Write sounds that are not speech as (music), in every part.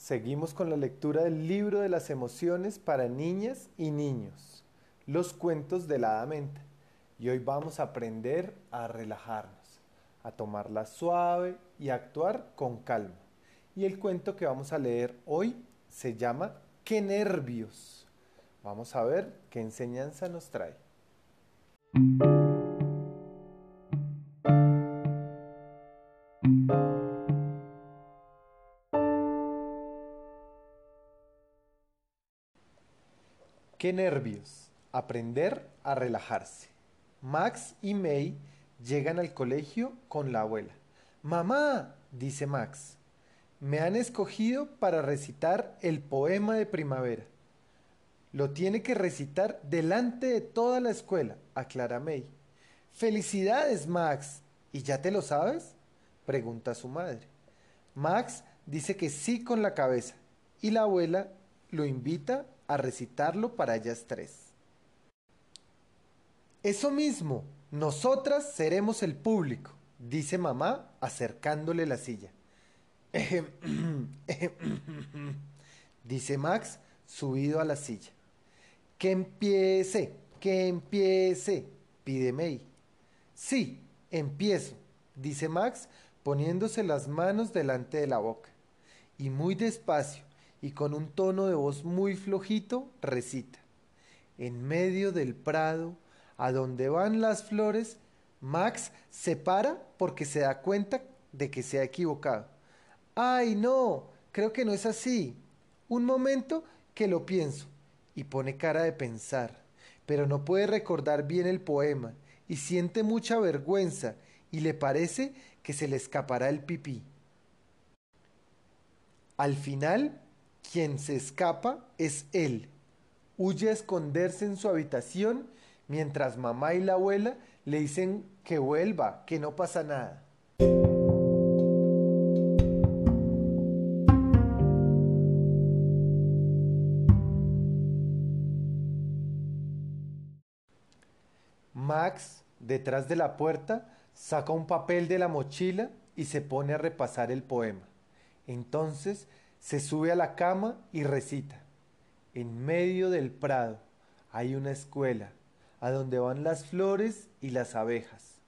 Seguimos con la lectura del libro de las emociones para niñas y niños, los cuentos de la menta. Y hoy vamos a aprender a relajarnos, a tomarla suave y a actuar con calma. Y el cuento que vamos a leer hoy se llama ¡Qué nervios! Vamos a ver qué enseñanza nos trae. Qué nervios. Aprender a relajarse. Max y May llegan al colegio con la abuela. Mamá, dice Max, me han escogido para recitar el poema de primavera. Lo tiene que recitar delante de toda la escuela, aclara May. Felicidades, Max. ¿Y ya te lo sabes? pregunta su madre. Max dice que sí con la cabeza y la abuela lo invita a recitarlo para ellas tres. Eso mismo, nosotras seremos el público, dice mamá acercándole la silla. (coughs) (coughs) dice Max subido a la silla. Que empiece, que empiece, pide May. Sí, empiezo, dice Max poniéndose las manos delante de la boca. Y muy despacio, y con un tono de voz muy flojito recita. En medio del prado, a donde van las flores, Max se para porque se da cuenta de que se ha equivocado. ¡Ay, no! Creo que no es así. Un momento que lo pienso. Y pone cara de pensar, pero no puede recordar bien el poema y siente mucha vergüenza y le parece que se le escapará el pipí. Al final quien se escapa es él. Huye a esconderse en su habitación mientras mamá y la abuela le dicen que vuelva, que no pasa nada. Max, detrás de la puerta, saca un papel de la mochila y se pone a repasar el poema. Entonces se sube a la cama y recita. En medio del prado hay una escuela, a donde van las flores y las abejas,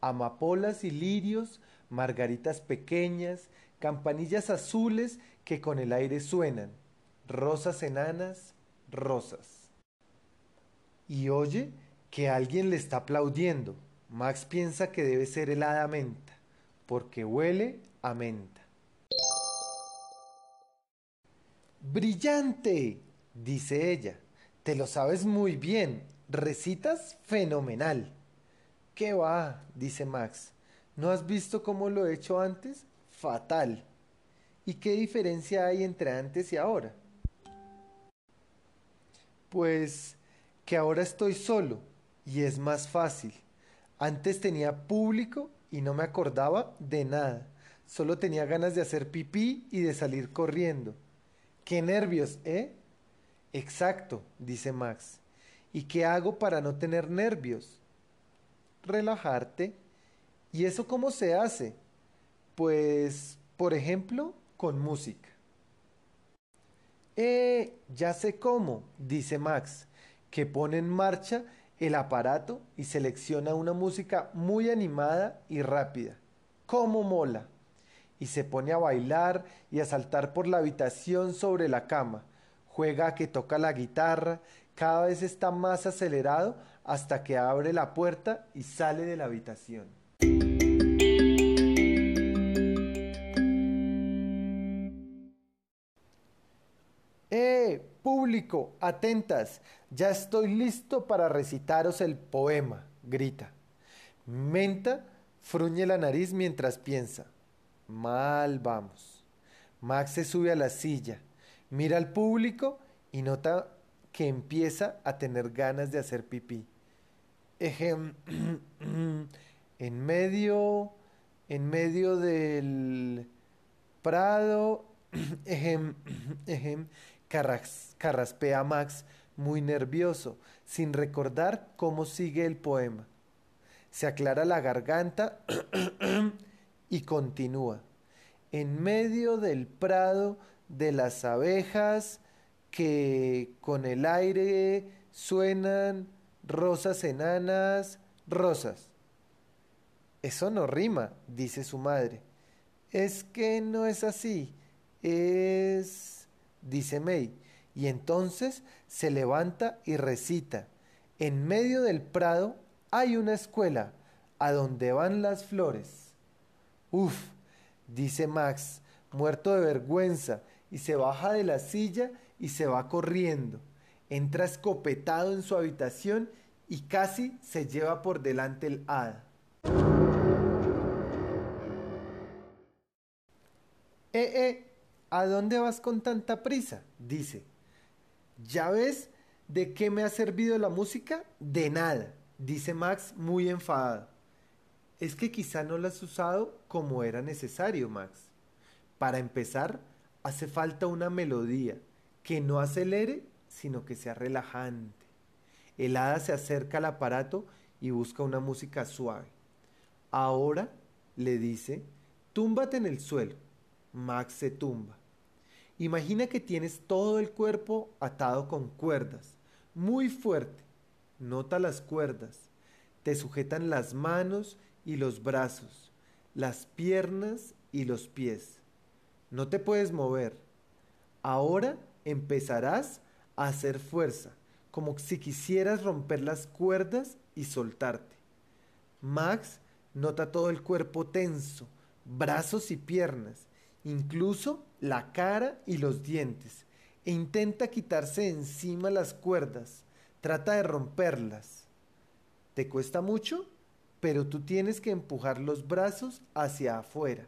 amapolas y lirios, margaritas pequeñas, campanillas azules que con el aire suenan, rosas enanas, rosas. Y oye que alguien le está aplaudiendo. Max piensa que debe ser el hada menta, porque huele a menta. Brillante, dice ella. Te lo sabes muy bien. Recitas fenomenal. ¿Qué va? dice Max. ¿No has visto cómo lo he hecho antes? Fatal. ¿Y qué diferencia hay entre antes y ahora? Pues que ahora estoy solo y es más fácil. Antes tenía público y no me acordaba de nada. Solo tenía ganas de hacer pipí y de salir corriendo. Qué nervios, ¿eh? Exacto, dice Max. ¿Y qué hago para no tener nervios? Relajarte. ¿Y eso cómo se hace? Pues, por ejemplo, con música. Eh, ya sé cómo, dice Max, que pone en marcha el aparato y selecciona una música muy animada y rápida. ¿Cómo mola? Y se pone a bailar y a saltar por la habitación sobre la cama. Juega a que toca la guitarra, cada vez está más acelerado hasta que abre la puerta y sale de la habitación. ¡Eh! Público, atentas, ya estoy listo para recitaros el poema, grita. Menta fruñe la nariz mientras piensa. Mal vamos. Max se sube a la silla, mira al público y nota que empieza a tener ganas de hacer pipí. Ejem, (clears throat) en medio, en medio del prado, (clears throat) ejem, (clears throat) ejem, carraspea Max muy nervioso, sin recordar cómo sigue el poema. Se aclara la garganta y continúa. En medio del prado de las abejas que con el aire suenan rosas enanas, rosas. Eso no rima, dice su madre. Es que no es así, es... dice May, y entonces se levanta y recita. En medio del prado hay una escuela, a donde van las flores. Uf, dice Max, muerto de vergüenza, y se baja de la silla y se va corriendo. Entra escopetado en su habitación y casi se lleva por delante el hada. Eh, eh, ¿a dónde vas con tanta prisa? dice. ¿Ya ves de qué me ha servido la música? De nada, dice Max muy enfadado. Es que quizá no la has usado como era necesario, Max. Para empezar, hace falta una melodía que no acelere, sino que sea relajante. El hada se acerca al aparato y busca una música suave. Ahora le dice, túmbate en el suelo. Max se tumba. Imagina que tienes todo el cuerpo atado con cuerdas, muy fuerte. Nota las cuerdas. Te sujetan las manos y los brazos, las piernas y los pies. No te puedes mover. Ahora empezarás a hacer fuerza como si quisieras romper las cuerdas y soltarte. Max nota todo el cuerpo tenso, brazos y piernas, incluso la cara y los dientes, e intenta quitarse encima las cuerdas, trata de romperlas. ¿Te cuesta mucho? Pero tú tienes que empujar los brazos hacia afuera.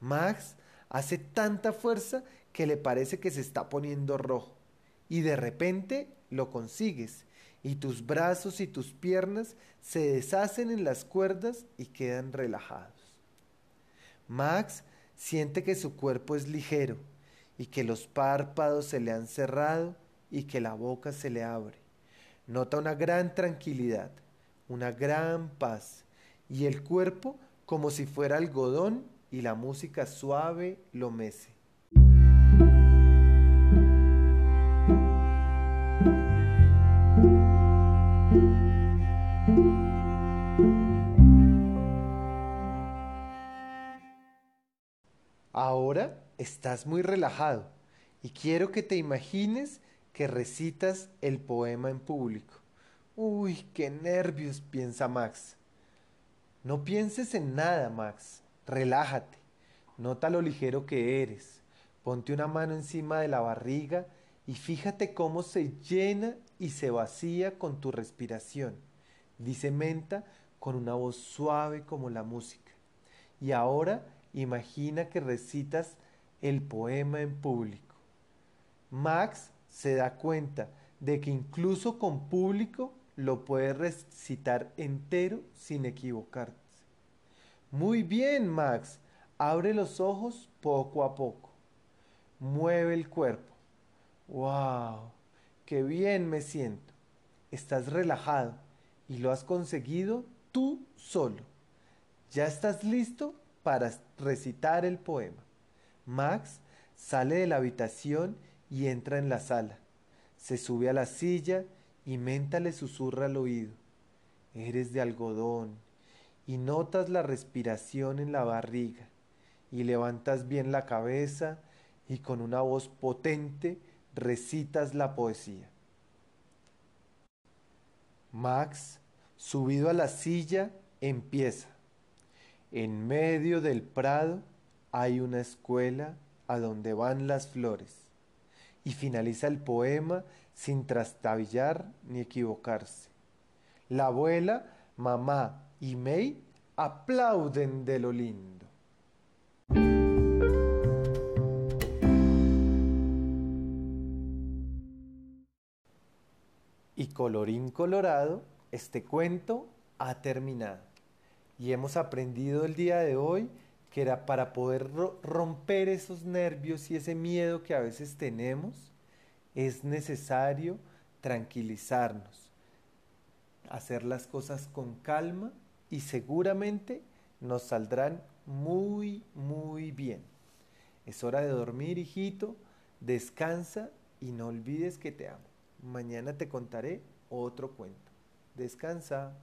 Max hace tanta fuerza que le parece que se está poniendo rojo y de repente lo consigues y tus brazos y tus piernas se deshacen en las cuerdas y quedan relajados. Max siente que su cuerpo es ligero y que los párpados se le han cerrado y que la boca se le abre. Nota una gran tranquilidad, una gran paz y el cuerpo como si fuera algodón y la música suave lo mece. Ahora estás muy relajado y quiero que te imagines que recitas el poema en público. Uy, qué nervios, piensa Max. No pienses en nada, Max. Relájate. Nota lo ligero que eres. Ponte una mano encima de la barriga y fíjate cómo se llena y se vacía con tu respiración. Dice Menta con una voz suave como la música. Y ahora imagina que recitas el poema en público. Max se da cuenta de que incluso con público lo puede recitar entero sin equivocarse. Muy bien, Max. Abre los ojos poco a poco. Mueve el cuerpo. ¡Wow! ¡Qué bien me siento! Estás relajado y lo has conseguido tú solo. ¿Ya estás listo para recitar el poema. Max sale de la habitación y entra en la sala. Se sube a la silla y Menta le susurra al oído. Eres de algodón y notas la respiración en la barriga y levantas bien la cabeza y con una voz potente recitas la poesía. Max, subido a la silla, empieza. En medio del prado hay una escuela a donde van las flores. Y finaliza el poema sin trastabillar ni equivocarse. La abuela, mamá y May aplauden de lo lindo. Y colorín colorado, este cuento ha terminado y hemos aprendido el día de hoy que era para poder romper esos nervios y ese miedo que a veces tenemos, es necesario tranquilizarnos, hacer las cosas con calma y seguramente nos saldrán muy, muy bien. Es hora de dormir, hijito. Descansa y no olvides que te amo. Mañana te contaré otro cuento. Descansa.